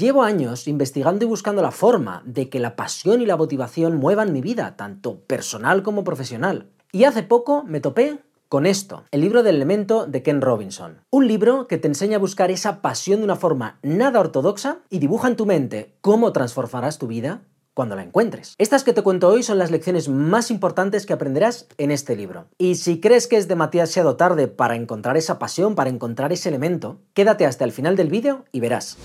Llevo años investigando y buscando la forma de que la pasión y la motivación muevan mi vida, tanto personal como profesional. Y hace poco me topé con esto, el libro del elemento de Ken Robinson. Un libro que te enseña a buscar esa pasión de una forma nada ortodoxa y dibuja en tu mente cómo transformarás tu vida cuando la encuentres. Estas que te cuento hoy son las lecciones más importantes que aprenderás en este libro. Y si crees que es demasiado tarde para encontrar esa pasión, para encontrar ese elemento, quédate hasta el final del vídeo y verás.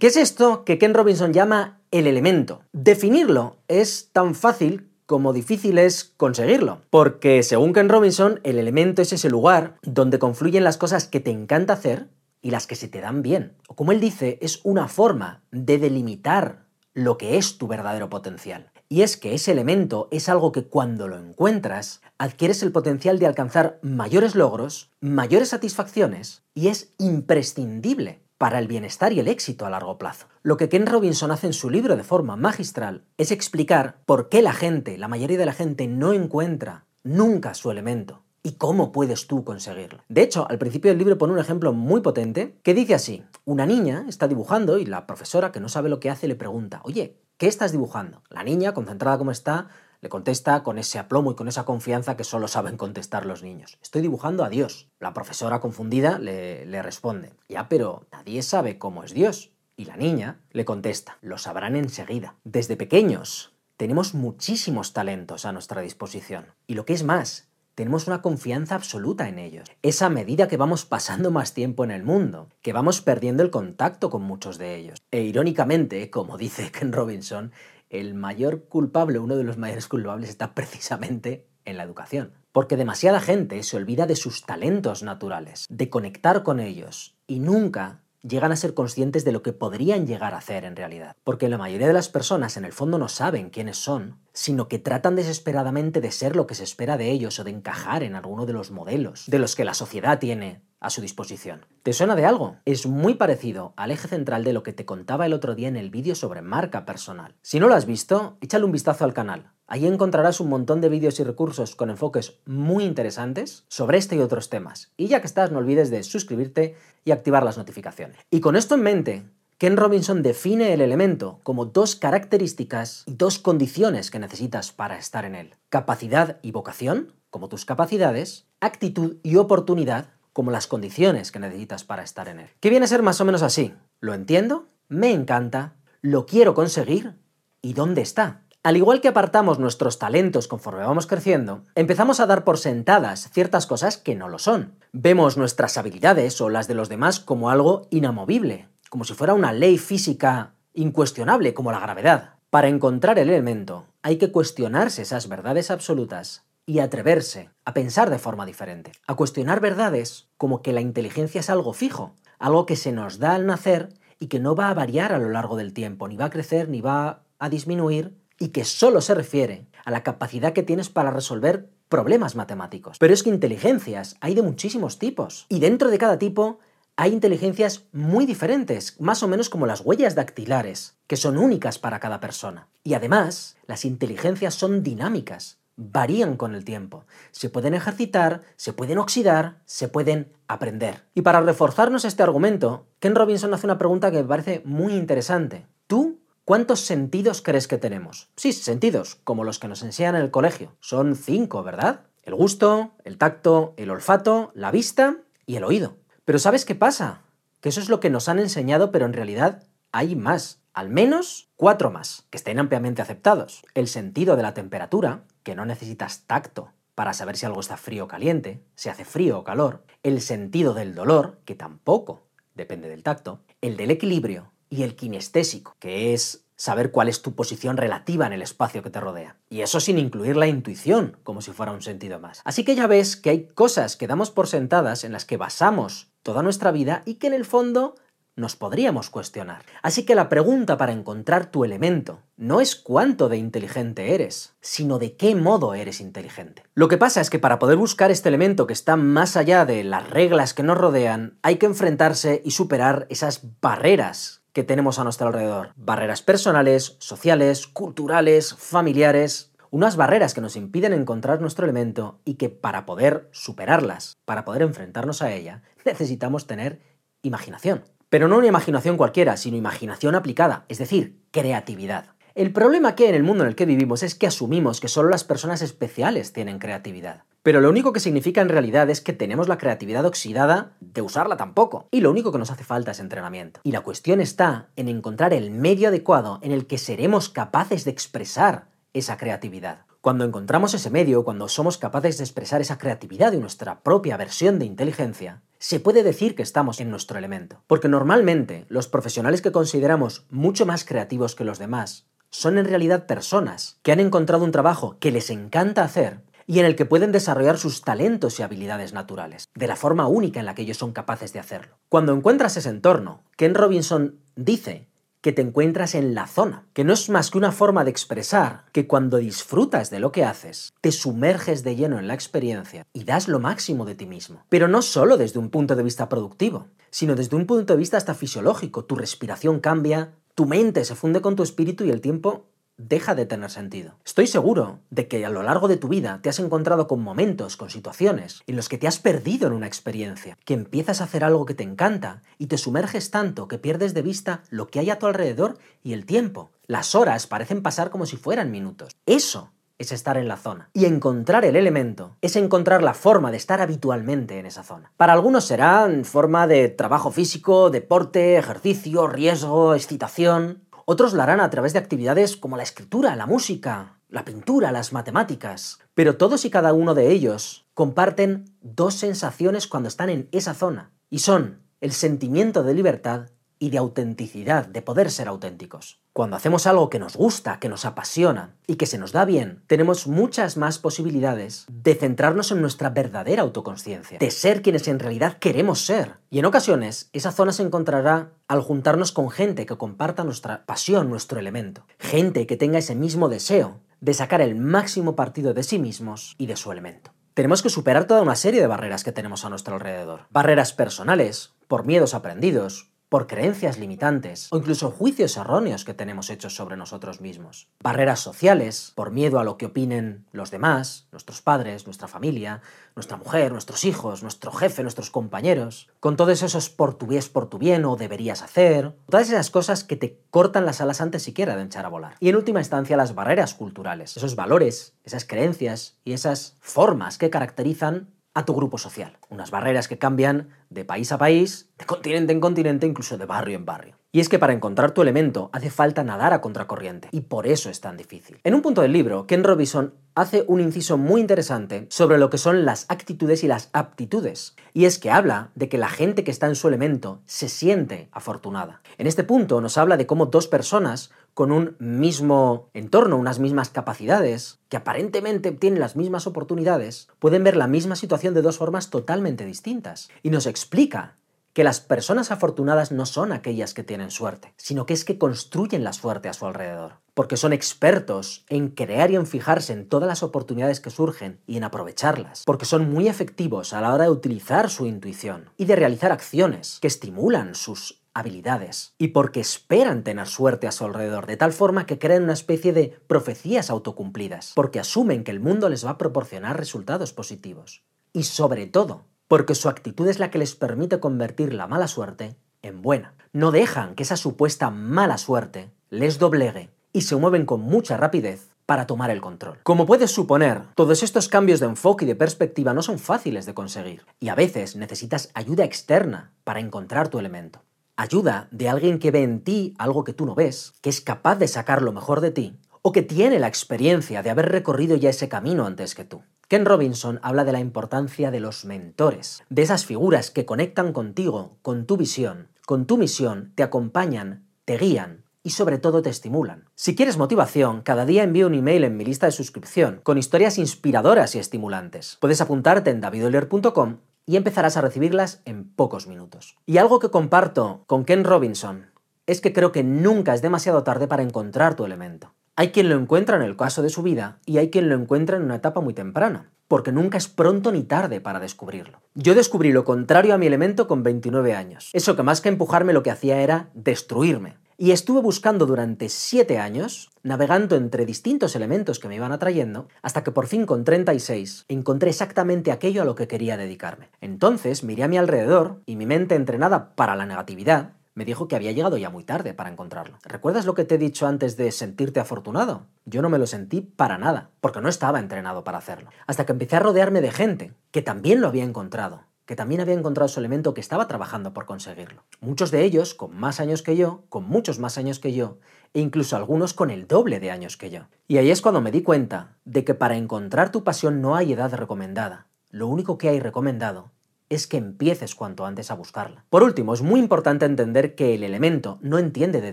¿Qué es esto que Ken Robinson llama el elemento? Definirlo es tan fácil como difícil es conseguirlo. Porque según Ken Robinson, el elemento es ese lugar donde confluyen las cosas que te encanta hacer y las que se te dan bien. O como él dice, es una forma de delimitar lo que es tu verdadero potencial. Y es que ese elemento es algo que cuando lo encuentras, adquieres el potencial de alcanzar mayores logros, mayores satisfacciones y es imprescindible para el bienestar y el éxito a largo plazo. Lo que Ken Robinson hace en su libro de forma magistral es explicar por qué la gente, la mayoría de la gente, no encuentra nunca su elemento y cómo puedes tú conseguirlo. De hecho, al principio del libro pone un ejemplo muy potente que dice así, una niña está dibujando y la profesora que no sabe lo que hace le pregunta, oye, ¿qué estás dibujando? La niña, concentrada como está, le contesta con ese aplomo y con esa confianza que solo saben contestar los niños. Estoy dibujando a Dios. La profesora confundida le, responde, ya, pero nadie sabe cómo es Dios. Y la niña le contesta, lo sabrán enseguida. Desde pequeños tenemos muchísimos talentos a nuestra disposición. Y lo que es más, tenemos una confianza absoluta en ellos. Es a medida que vamos pasando más tiempo en el mundo, que vamos perdiendo el contacto con muchos de ellos. E irónicamente, como dice Ken Robinson, el mayor culpable, uno de los mayores culpables, está precisamente en la educación. Porque demasiada gente se olvida de sus talentos naturales, de conectar con ellos, y nunca llegan a ser conscientes de lo que podrían llegar a hacer en realidad. Porque la mayoría de las personas en el fondo no saben quiénes son, sino que tratan desesperadamente de ser lo que se espera de ellos o de encajar en alguno de los modelos de los que la sociedad tiene a su disposición. ¿Te suena de algo? Es muy parecido al eje central de lo que te contaba el otro día en el vídeo sobre marca personal. Si no lo has visto, échale un vistazo al canal. Ahí encontrarás un montón de vídeos y recursos con enfoques muy interesantes sobre este y otros temas. Y ya que estás, no olvides de suscribirte y activar las notificaciones. Y con esto en mente, Ken Robinson define el elemento como dos características y dos condiciones que necesitas para estar en él. Capacidad y vocación, como tus capacidades, actitud y oportunidad, como las condiciones que necesitas para estar en él. ¿Qué viene a ser más o menos así? Lo entiendo, me encanta, lo quiero conseguir y ¿dónde está? Al igual que apartamos nuestros talentos conforme vamos creciendo, empezamos a dar por sentadas ciertas cosas que no lo son. Vemos nuestras habilidades o las de los demás como algo inamovible, como si fuera una ley física incuestionable como la gravedad. Para encontrar el elemento, hay que cuestionarse esas verdades absolutas y atreverse a pensar de forma diferente, a cuestionar verdades como que la inteligencia es algo fijo, algo que se nos da al nacer y que no va a variar a lo largo del tiempo, ni va a crecer, ni va a disminuir, y que solo se refiere a la capacidad que tienes para resolver problemas matemáticos. Pero es que inteligencias hay de muchísimos tipos, y dentro de cada tipo hay inteligencias muy diferentes, más o menos como las huellas dactilares, que son únicas para cada persona. Y además, las inteligencias son dinámicas, varían con el tiempo. Se pueden ejercitar, se pueden oxidar, se pueden aprender. Y para reforzarnos este argumento, Ken Robinson hace una pregunta que me parece muy interesante. ¿Tú cuántos sentidos crees que tenemos? Sí, sentidos, como los que nos enseñan en el colegio. Son cinco, ¿verdad? El gusto, el tacto, el olfato, la vista y el oído. Pero ¿sabes qué pasa? Que eso es lo que nos han enseñado, pero en realidad hay más al menos cuatro más, que estén ampliamente aceptados. El sentido de la temperatura, que no necesitas tacto para saber si algo está frío o caliente, si hace frío o calor. El sentido del dolor, que tampoco depende del tacto. El del equilibrio y el kinestésico, que es saber cuál es tu posición relativa en el espacio que te rodea. Y eso sin incluir la intuición, como si fuera un sentido más. Así que ya ves que hay cosas que damos por sentadas en las que basamos toda nuestra vida y que en el fondo nos podríamos cuestionar. Así que la pregunta para encontrar tu elemento no es cuánto de inteligente eres, sino de qué modo eres inteligente. Lo que pasa es que para poder buscar este elemento que está más allá de las reglas que nos rodean, hay que enfrentarse y superar esas barreras que tenemos a nuestro alrededor. Barreras personales, sociales, culturales, familiares. Unas barreras que nos impiden encontrar nuestro elemento y que para poder superarlas, para poder enfrentarnos a ella, necesitamos tener imaginación. Pero no una imaginación cualquiera, sino imaginación aplicada, es decir, creatividad. El problema que hay en el mundo en el que vivimos es que asumimos que solo las personas especiales tienen creatividad. Pero lo único que significa en realidad es que tenemos la creatividad oxidada de usarla tampoco. Y lo único que nos hace falta es entrenamiento. Y la cuestión está en encontrar el medio adecuado en el que seremos capaces de expresar esa creatividad. Cuando encontramos ese medio, cuando somos capaces de expresar esa creatividad de nuestra propia versión de inteligencia, se puede decir que estamos en nuestro elemento. Porque normalmente los profesionales que consideramos mucho más creativos que los demás son en realidad personas que han encontrado un trabajo que les encanta hacer y en el que pueden desarrollar sus talentos y habilidades naturales, de la forma única en la que ellos son capaces de hacerlo. Cuando encuentras ese entorno, Ken Robinson dice que te encuentras en la zona, que no es más que una forma de expresar que cuando disfrutas de lo que haces, te sumerges de lleno en la experiencia y das lo máximo de ti mismo. Pero no solo desde un punto de vista productivo, sino desde un punto de vista hasta fisiológico. Tu respiración cambia, tu mente se funde con tu espíritu y el tiempo deja de tener sentido. Estoy seguro de que a lo largo de tu vida te has encontrado con momentos, con situaciones, en los que te has perdido en una experiencia, que empiezas a hacer algo que te encanta y te sumerges tanto que pierdes de vista lo que hay a tu alrededor y el tiempo. Las horas parecen pasar como si fueran minutos. Eso es estar en la zona. Y encontrar el elemento es encontrar la forma de estar habitualmente en esa zona. Para algunos será en forma de trabajo físico, deporte, ejercicio, riesgo, excitación. Otros lo harán a través de actividades como la escritura, la música, la pintura, las matemáticas. Pero todos y cada uno de ellos comparten dos sensaciones cuando están en esa zona, y son el sentimiento de libertad y de autenticidad, de poder ser auténticos. Cuando hacemos algo que nos gusta, que nos apasiona y que se nos da bien, tenemos muchas más posibilidades de centrarnos en nuestra verdadera autoconsciencia, de ser quienes en realidad queremos ser. Y en ocasiones, esa zona se encontrará al juntarnos con gente que comparta nuestra pasión, nuestro elemento, gente que tenga ese mismo deseo de sacar el máximo partido de sí mismos y de su elemento. Tenemos que superar toda una serie de barreras que tenemos a nuestro alrededor. Barreras personales, por miedos aprendidos, por creencias limitantes o incluso juicios erróneos que tenemos hechos sobre nosotros mismos. Barreras sociales, por miedo a lo que opinen los demás, nuestros padres, nuestra familia, nuestra mujer, nuestros hijos, nuestro jefe, nuestros compañeros, con todos esos por tu bien, por tu bien o deberías hacer, todas esas cosas que te cortan las alas antes siquiera de echar a volar. Y en última instancia las barreras culturales, esos valores, esas creencias y esas formas que caracterizan a tu grupo social. Unas barreras que cambian de país a país, de continente en continente, incluso de barrio en barrio. Y es que para encontrar tu elemento hace falta nadar a contracorriente, y por eso es tan difícil. En un punto del libro, Ken Robinson hace un inciso muy interesante sobre lo que son las actitudes y las aptitudes, y es que habla de que la gente que está en su elemento se siente afortunada. En este punto nos habla de cómo dos personas con un mismo entorno, unas mismas capacidades, que aparentemente tienen las mismas oportunidades, pueden ver la misma situación de dos formas totalmente distintas. Y nos explica que las personas afortunadas no son aquellas que tienen suerte, sino que es que construyen la suerte a su alrededor, porque son expertos en crear y en fijarse en todas las oportunidades que surgen y en aprovecharlas, porque son muy efectivos a la hora de utilizar su intuición y de realizar acciones que estimulan sus habilidades, y porque esperan tener suerte a su alrededor, de tal forma que crean una especie de profecías autocumplidas, porque asumen que el mundo les va a proporcionar resultados positivos. Y sobre todo, porque su actitud es la que les permite convertir la mala suerte en buena. No dejan que esa supuesta mala suerte les doblegue y se mueven con mucha rapidez para tomar el control. Como puedes suponer, todos estos cambios de enfoque y de perspectiva no son fáciles de conseguir, y a veces necesitas ayuda externa para encontrar tu elemento. Ayuda de alguien que ve en ti algo que tú no ves, que es capaz de sacar lo mejor de ti, o que tiene la experiencia de haber recorrido ya ese camino antes que tú. Ken Robinson habla de la importancia de los mentores, de esas figuras que conectan contigo, con tu visión, con tu misión, te acompañan, te guían y sobre todo te estimulan. Si quieres motivación, cada día envío un email en mi lista de suscripción con historias inspiradoras y estimulantes. Puedes apuntarte en davidolier.com y empezarás a recibirlas en pocos minutos. Y algo que comparto con Ken Robinson es que creo que nunca es demasiado tarde para encontrar tu elemento. Hay quien lo encuentra en el caso de su vida y hay quien lo encuentra en una etapa muy temprana. porque nunca es pronto ni tarde para descubrirlo. Yo descubrí lo contrario a mi elemento con 29 años. Eso que más que empujarme lo que hacía era destruirme. Y estuve buscando durante 7 años, navegando entre distintos elementos que me iban atrayendo, hasta que por fin con 36 encontré exactamente aquello a lo que quería dedicarme. Entonces miré a mi alrededor y mi mente entrenada para la negatividad me dijo que había llegado ya muy tarde para encontrarlo. ¿Recuerdas lo que te he dicho antes de sentirte afortunado? Yo no me lo sentí para nada, porque no estaba entrenado para hacerlo. Hasta que empecé a rodearme de gente que también lo había encontrado, que también había encontrado su elemento que estaba trabajando por conseguirlo. Muchos de ellos con más años que yo, con muchos más años que yo, e incluso algunos con el doble de años que yo. Y ahí es cuando me di cuenta de que para encontrar tu pasión no hay edad recomendada. Lo único que hay recomendado es que empieces cuanto antes a buscarla. Por último, es muy importante entender que el elemento no entiende de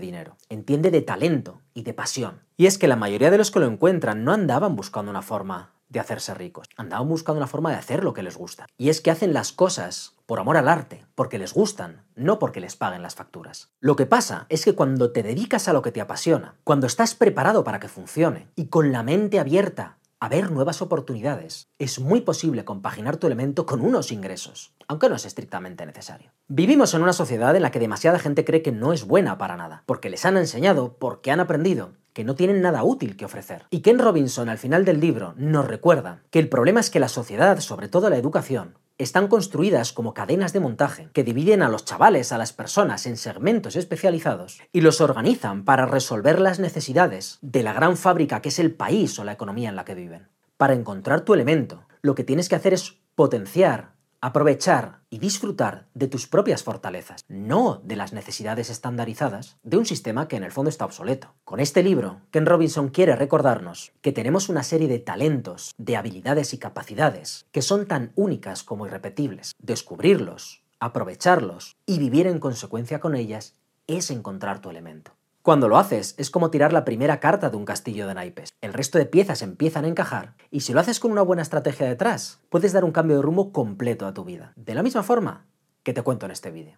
dinero, entiende de talento y de pasión. Y es que la mayoría de los que lo encuentran no andaban buscando una forma de hacerse ricos, andaban buscando una forma de hacer lo que les gusta. Y es que hacen las cosas por amor al arte, porque les gustan, no porque les paguen las facturas. Lo que pasa es que cuando te dedicas a lo que te apasiona, cuando estás preparado para que funcione y con la mente abierta a ver nuevas oportunidades, es muy posible compaginar tu elemento con unos ingresos, aunque no es estrictamente necesario. Vivimos en una sociedad en la que demasiada gente cree que no es buena para nada, porque les han enseñado, porque han aprendido, que no tienen nada útil que ofrecer. Y Ken Robinson al final del libro nos recuerda que el problema es que la sociedad, sobre todo la educación, están construidas como cadenas de montaje que dividen a los chavales, a las personas en segmentos especializados y los organizan para resolver las necesidades de la gran fábrica que es el país o la economía en la que viven. Para encontrar tu elemento, lo que tienes que hacer es potenciar aprovechar y disfrutar de tus propias fortalezas, no de las necesidades estandarizadas de un sistema que en el fondo está obsoleto. Con este libro, Ken Robinson quiere recordarnos que tenemos una serie de talentos, de habilidades y capacidades que son tan únicas como irrepetibles. Descubrirlos, aprovecharlos y vivir en consecuencia con ellas es encontrar tu elemento. Cuando lo haces es como tirar la primera carta de un castillo de naipes. El resto de piezas empiezan a encajar y si lo haces con una buena estrategia detrás, puedes dar un cambio de rumbo completo a tu vida. De la misma forma que te cuento en este vídeo.